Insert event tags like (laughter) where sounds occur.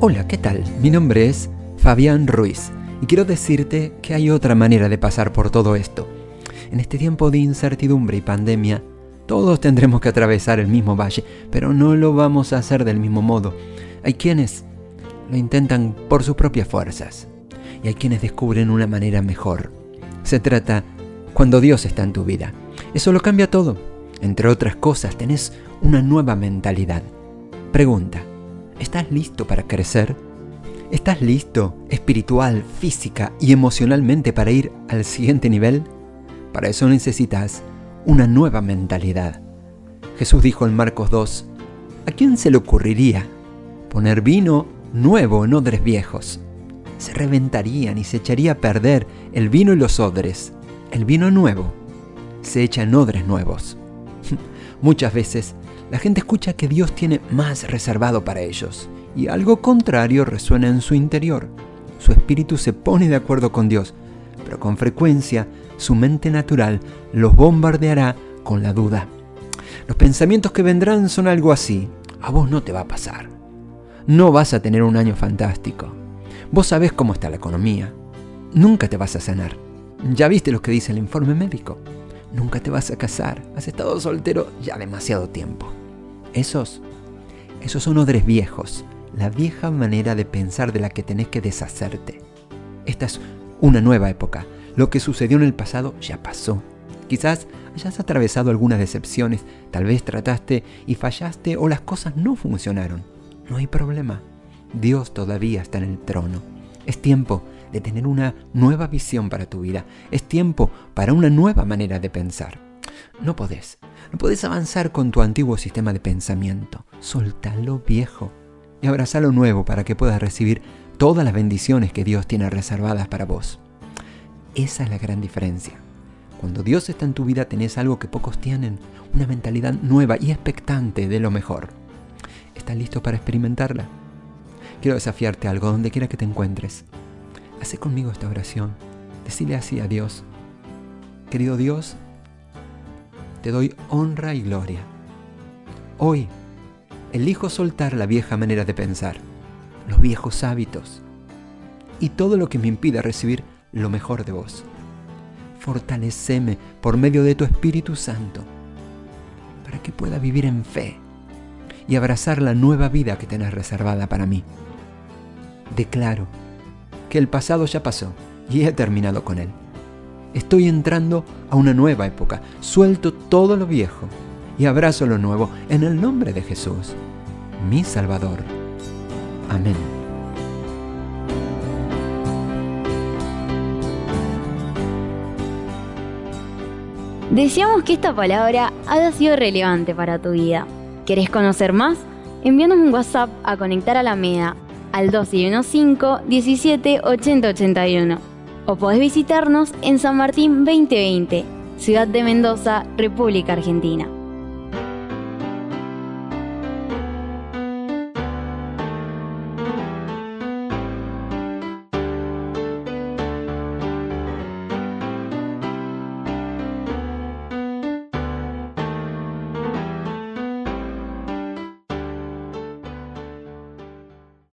Hola, ¿qué tal? Mi nombre es Fabián Ruiz y quiero decirte que hay otra manera de pasar por todo esto. En este tiempo de incertidumbre y pandemia, todos tendremos que atravesar el mismo valle, pero no lo vamos a hacer del mismo modo. Hay quienes lo intentan por sus propias fuerzas y hay quienes descubren una manera mejor. Se trata cuando Dios está en tu vida. Eso lo cambia todo. Entre otras cosas, tenés una nueva mentalidad. Pregunta, ¿estás listo para crecer? ¿Estás listo espiritual, física y emocionalmente para ir al siguiente nivel? Para eso necesitas una nueva mentalidad. Jesús dijo en Marcos 2, ¿a quién se le ocurriría poner vino nuevo en odres viejos? Se reventarían y se echaría a perder el vino y los odres. El vino nuevo se echa en odres nuevos. (laughs) Muchas veces la gente escucha que Dios tiene más reservado para ellos y algo contrario resuena en su interior. Su espíritu se pone de acuerdo con Dios, pero con frecuencia su mente natural los bombardeará con la duda. Los pensamientos que vendrán son algo así. A vos no te va a pasar. No vas a tener un año fantástico. Vos sabés cómo está la economía. Nunca te vas a sanar. Ya viste lo que dice el informe médico. Nunca te vas a casar. Has estado soltero ya demasiado tiempo. Esos, esos son odres viejos la vieja manera de pensar de la que tenés que deshacerte. Esta es una nueva época. Lo que sucedió en el pasado ya pasó. Quizás hayas atravesado algunas decepciones, tal vez trataste y fallaste o las cosas no funcionaron. No hay problema. Dios todavía está en el trono. Es tiempo de tener una nueva visión para tu vida. Es tiempo para una nueva manera de pensar. No podés. No podés avanzar con tu antiguo sistema de pensamiento. Soltalo viejo y abraza lo nuevo para que puedas recibir todas las bendiciones que Dios tiene reservadas para vos. Esa es la gran diferencia. Cuando Dios está en tu vida tenés algo que pocos tienen, una mentalidad nueva y expectante de lo mejor. ¿Estás listo para experimentarla? Quiero desafiarte algo donde quiera que te encuentres. Hace conmigo esta oración. Decile así a Dios. Querido Dios, te doy honra y gloria. Hoy elijo soltar la vieja manera de pensar, los viejos hábitos y todo lo que me impida recibir lo mejor de vos. Fortaleceme por medio de tu Espíritu Santo para que pueda vivir en fe y abrazar la nueva vida que tenés reservada para mí. Declaro que el pasado ya pasó y he terminado con él. Estoy entrando a una nueva época, suelto todo lo viejo y abrazo lo nuevo en el nombre de Jesús, mi Salvador. Amén. Deseamos que esta palabra haya sido relevante para tu vida. ¿Querés conocer más? Envíanos un WhatsApp a Conectar a la MEDA al 215 17 80 81 o podés visitarnos en San Martín 2020, Ciudad de Mendoza, República Argentina.